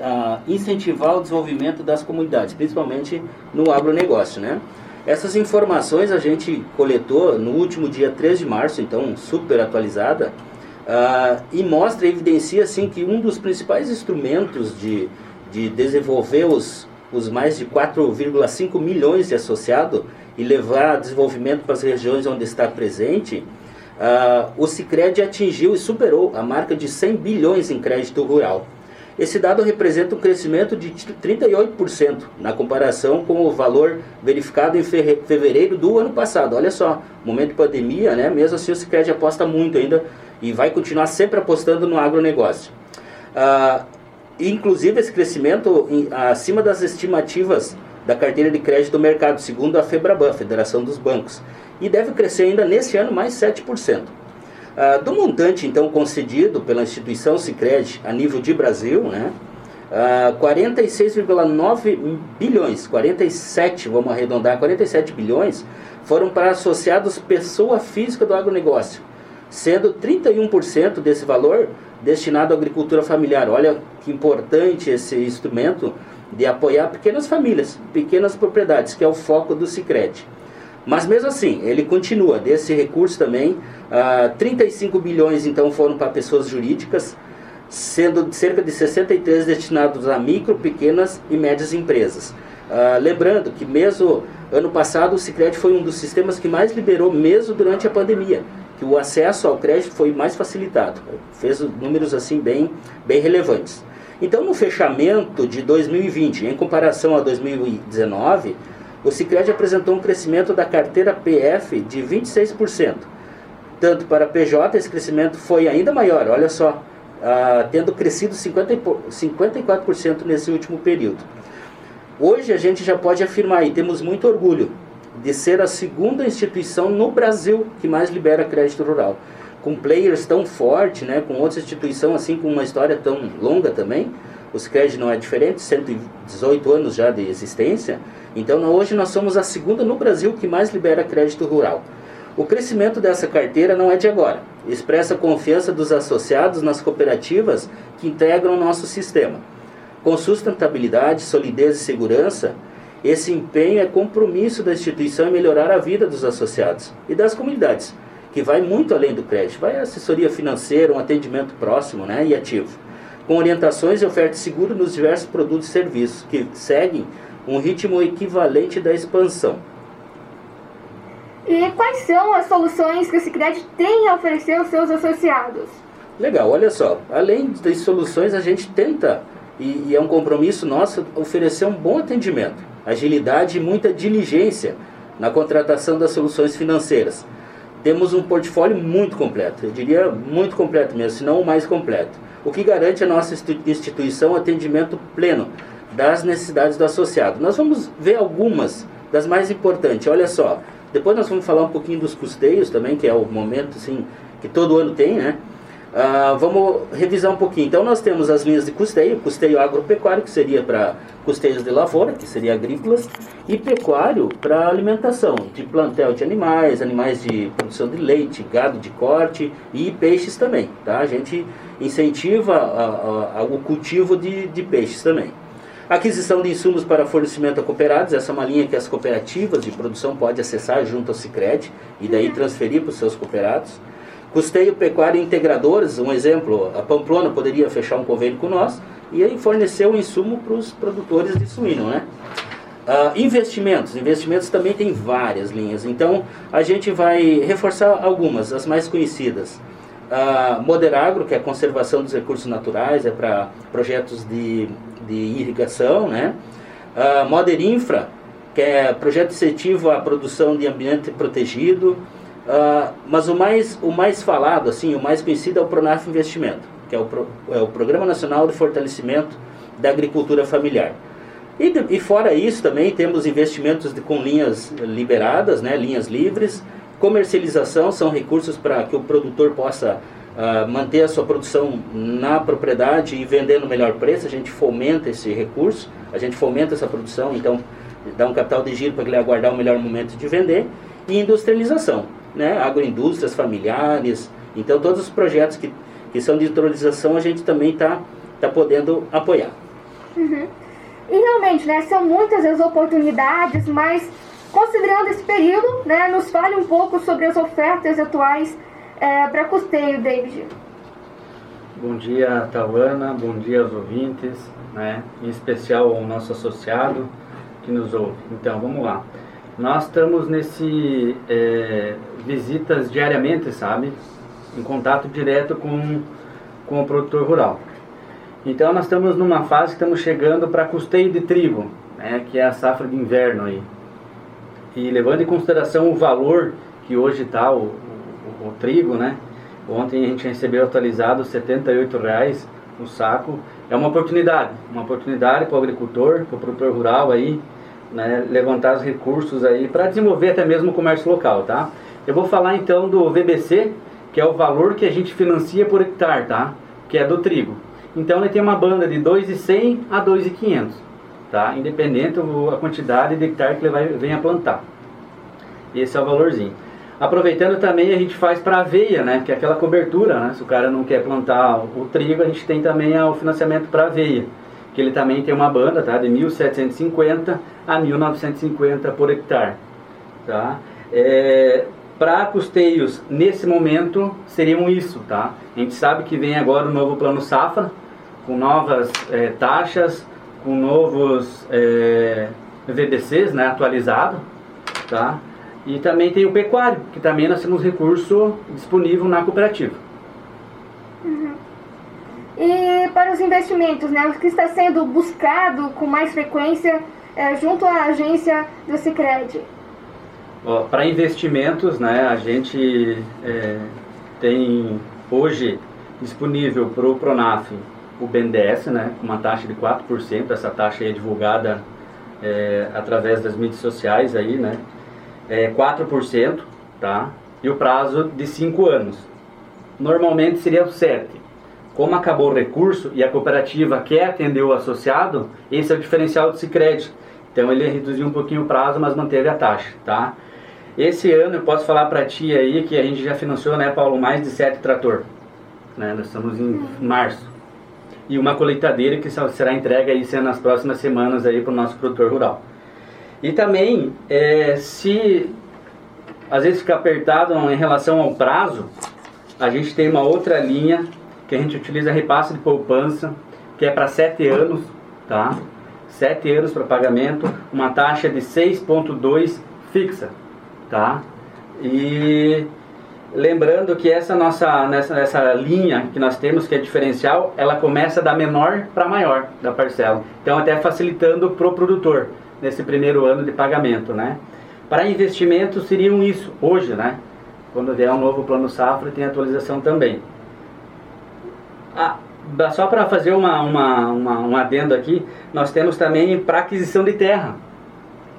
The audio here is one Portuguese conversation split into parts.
a incentivar o desenvolvimento das comunidades, principalmente no agronegócio, né? Essas informações a gente coletou no último dia 3 de março, então super atualizada, uh, e mostra, evidencia assim que um dos principais instrumentos de, de desenvolver os, os mais de 4,5 milhões de associados e levar desenvolvimento para as regiões onde está presente, uh, o Cicred atingiu e superou a marca de 100 bilhões em crédito rural. Esse dado representa um crescimento de 38% na comparação com o valor verificado em fevereiro do ano passado. Olha só, momento de pandemia, né? mesmo assim o Cicred aposta muito ainda e vai continuar sempre apostando no agronegócio. Uh, inclusive esse crescimento em, acima das estimativas da carteira de crédito do mercado, segundo a FEBRABAN, Federação dos Bancos, e deve crescer ainda neste ano mais 7%. Ah, do montante, então, concedido pela instituição Sicredi a nível de Brasil, né, ah, 46,9 bilhões, 47, vamos arredondar, 47 bilhões, foram para associados pessoa física do agronegócio, sendo 31% desse valor destinado à agricultura familiar. Olha que importante esse instrumento de apoiar pequenas famílias, pequenas propriedades, que é o foco do Sicredi. Mas mesmo assim, ele continua. Desse recurso também, ah, 35 bilhões então foram para pessoas jurídicas, sendo cerca de 63 destinados a micro, pequenas e médias empresas. Ah, lembrando que mesmo ano passado o Sicredi foi um dos sistemas que mais liberou mesmo durante a pandemia, que o acesso ao crédito foi mais facilitado. Fez números assim bem, bem relevantes. Então, no fechamento de 2020, em comparação a 2019, o Sicredi apresentou um crescimento da carteira PF de 26%. Tanto para PJ, esse crescimento foi ainda maior, olha só, ah, tendo crescido 50, 54% nesse último período. Hoje a gente já pode afirmar e temos muito orgulho de ser a segunda instituição no Brasil que mais libera crédito rural. Com players tão fortes, né, com outras instituições assim com uma história tão longa também, o Sicredi não é diferente, 118 anos já de existência. Então hoje nós somos a segunda no Brasil que mais libera crédito rural. O crescimento dessa carteira não é de agora. Expressa a confiança dos associados nas cooperativas que integram o nosso sistema. Com sustentabilidade, solidez e segurança, esse empenho é compromisso da instituição em melhorar a vida dos associados e das comunidades, que vai muito além do crédito. Vai assessoria financeira, um atendimento próximo né, e ativo com orientações e oferta seguro nos diversos produtos e serviços, que seguem um ritmo equivalente da expansão. E quais são as soluções que o Sicredi tem a oferecer aos seus associados? Legal, olha só, além das soluções, a gente tenta, e, e é um compromisso nosso, oferecer um bom atendimento, agilidade e muita diligência na contratação das soluções financeiras. Temos um portfólio muito completo, eu diria muito completo mesmo, se não o mais completo o que garante a nossa instituição atendimento pleno das necessidades do associado. Nós vamos ver algumas das mais importantes. Olha só, depois nós vamos falar um pouquinho dos custeios também, que é o momento assim, que todo ano tem, né? Uh, vamos revisar um pouquinho. Então, nós temos as linhas de custeio: custeio agropecuário, que seria para custeios de lavoura, que seria agrícolas, e pecuário para alimentação, de plantel de animais, animais de produção de leite, gado de corte e peixes também. Tá? A gente incentiva a, a, a, o cultivo de, de peixes também. Aquisição de insumos para fornecimento a cooperados, essa é uma linha que as cooperativas de produção podem acessar junto ao Cicred e daí transferir para os seus cooperados. Custeio pecuário integradores, um exemplo, a Pamplona poderia fechar um convênio com nós e aí fornecer o um insumo para os produtores de suíno, né? Uh, investimentos, investimentos também tem várias linhas, então a gente vai reforçar algumas, as mais conhecidas. Uh, Moderagro, que é a conservação dos recursos naturais, é para projetos de, de irrigação, né? Uh, Moder Infra, que é projeto incentivo à produção de ambiente protegido, Uh, mas o mais, o mais falado, assim, o mais conhecido é o Pronaf Investimento, que é o, Pro, é o Programa Nacional de Fortalecimento da Agricultura Familiar. E, de, e fora isso também temos investimentos de, com linhas liberadas, né, linhas livres, comercialização são recursos para que o produtor possa uh, manter a sua produção na propriedade e vender no melhor preço, a gente fomenta esse recurso, a gente fomenta essa produção, então dá um capital de giro para ele aguardar o melhor momento de vender, e industrialização né, agroindústrias familiares. Então, todos os projetos que, que são de industrialização a gente também está tá podendo apoiar. Uhum. E realmente, né, são muitas as oportunidades, mas considerando esse período, né, nos fale um pouco sobre as ofertas atuais é, para custeio, David. Bom dia, Tawana, bom dia aos ouvintes, né, em especial ao nosso associado que nos ouve. Então, vamos lá. Nós estamos nesse é, visitas diariamente, sabe, em contato direto com, com o produtor rural. Então nós estamos numa fase que estamos chegando para custeio de trigo, né, que é a safra de inverno aí. E levando em consideração o valor que hoje está o, o, o, trigo, né? Ontem a gente recebeu atualizado R$ 78,00 o saco. É uma oportunidade, uma oportunidade para o agricultor, para o produtor rural aí, né, levantar os recursos aí para desenvolver até mesmo o comércio local, tá? Eu vou falar então do VBC, que é o valor que a gente financia por hectare, tá? Que é do trigo. Então ele tem uma banda de 2,100 a 2,500, tá? Independente a quantidade de hectare que ele vai, venha plantar. Esse é o valorzinho. Aproveitando também a gente faz para aveia, né? Que é aquela cobertura, né? Se o cara não quer plantar o trigo, a gente tem também o financiamento para aveia. Que ele também tem uma banda, tá? De 1.750 a 1.950 por hectare, tá? É, para custeios nesse momento seriam isso, tá? A gente sabe que vem agora o novo plano Safra, com novas é, taxas, com novos é, VDCs, né, atualizado, tá? E também tem o pecuário, que também nós temos recurso disponível na cooperativa. Uhum. E para os investimentos, né, o que está sendo buscado com mais frequência é, junto à agência do Sicredi? Para investimentos, né, a gente é, tem hoje disponível para o Pronaf o BNDES, né, com uma taxa de 4%, essa taxa é divulgada é, através das mídias sociais aí, né, é 4%, tá, e o prazo de 5 anos. Normalmente seria o 7%. Como acabou o recurso e a cooperativa quer atender o associado, esse é o diferencial do Sicredi. Então ele reduziu um pouquinho o prazo, mas manteve a taxa, tá? Esse ano eu posso falar para ti aí que a gente já financiou, né, Paulo, mais de sete trator. Né? Nós estamos em março. E uma colheitadeira que será entregue aí nas próximas semanas aí para o nosso produtor rural. E também, é, se às vezes fica apertado em relação ao prazo, a gente tem uma outra linha que a gente utiliza repasse de poupança, que é para sete anos, tá? Sete anos para pagamento, uma taxa de 6,2 fixa tá? E lembrando que essa nossa nessa, nessa linha que nós temos que é diferencial, ela começa da menor para maior da parcela. Então até facilitando pro produtor nesse primeiro ano de pagamento, né? Para investimentos seriam isso hoje, né? Quando vier um novo plano safra tem atualização também. Ah, só para fazer uma, uma, uma, um adendo aqui, nós temos também para aquisição de terra.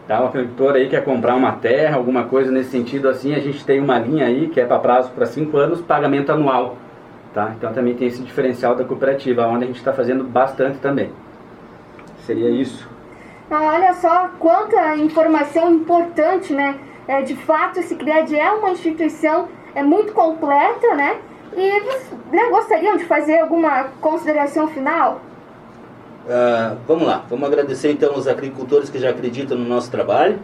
Tá? O agricultor aí quer comprar uma terra, alguma coisa nesse sentido assim, a gente tem uma linha aí que é para prazo para 5 anos, pagamento anual. Tá? Então também tem esse diferencial da cooperativa, onde a gente está fazendo bastante também. Seria isso. Ah, olha só quanta informação importante, né? É, de fato, esse CRED é uma instituição é muito completa, né? E né, gostariam de fazer alguma consideração final? Uh, vamos lá, vamos agradecer então os agricultores que já acreditam no nosso trabalho,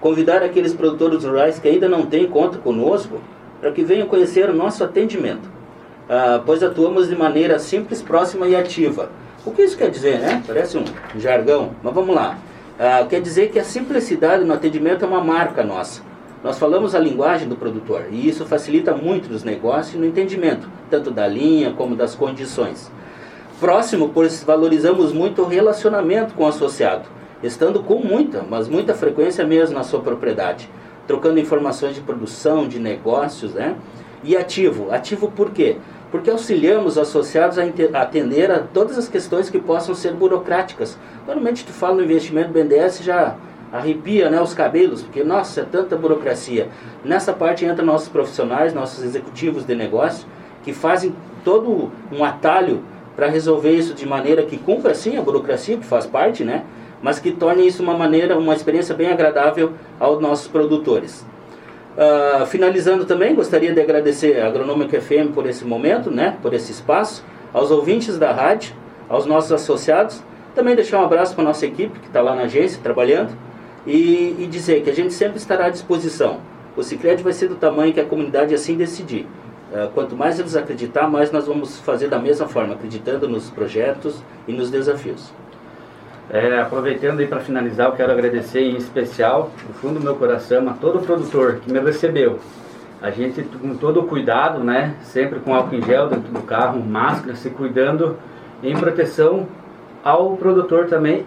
convidar aqueles produtores rurais que ainda não têm conta conosco para que venham conhecer o nosso atendimento, uh, pois atuamos de maneira simples, próxima e ativa. O que isso quer dizer, né? Parece um jargão, mas vamos lá. Uh, quer dizer que a simplicidade no atendimento é uma marca nossa. Nós falamos a linguagem do produtor e isso facilita muito nos negócios e no entendimento, tanto da linha como das condições próximo, pois valorizamos muito o relacionamento com o associado, estando com muita, mas muita frequência mesmo na sua propriedade, trocando informações de produção, de negócios, né? E ativo. Ativo por quê? Porque auxiliamos os associados a atender a todas as questões que possam ser burocráticas. Normalmente tu fala no investimento BNDES já arrepia né, os cabelos, porque nossa, é tanta burocracia. Nessa parte entram nossos profissionais, nossos executivos de negócio, que fazem todo um atalho para resolver isso de maneira que cumpra sim a burocracia que faz parte, né? Mas que torne isso uma maneira, uma experiência bem agradável aos nossos produtores. Uh, finalizando também, gostaria de agradecer a Agronômica FM por esse momento, né? Por esse espaço, aos ouvintes da rádio, aos nossos associados, Também deixar um abraço para a nossa equipe que está lá na agência trabalhando e, e, dizer que a gente sempre estará à disposição. O Cicred vai ser do tamanho que a comunidade assim decidir. Uh, quanto mais eles acreditar, mais nós vamos fazer da mesma forma, acreditando nos projetos e nos desafios. É, aproveitando aí para finalizar, eu quero agradecer em especial, do fundo do meu coração, a todo produtor que me recebeu. A gente com todo o cuidado, né, sempre com álcool em gel dentro do carro, máscara, se cuidando em proteção ao produtor também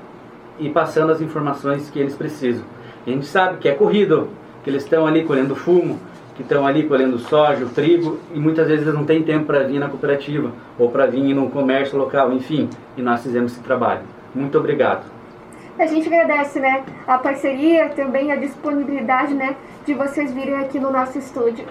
e passando as informações que eles precisam. A gente sabe que é corrido, que eles estão ali colhendo fumo, que estão ali colhendo soja, o trigo, e muitas vezes não têm tempo para vir na cooperativa ou para vir no comércio local, enfim, e nós fizemos esse trabalho. Muito obrigado. A gente agradece, né, a parceria, também a disponibilidade, né, de vocês virem aqui no nosso estúdio.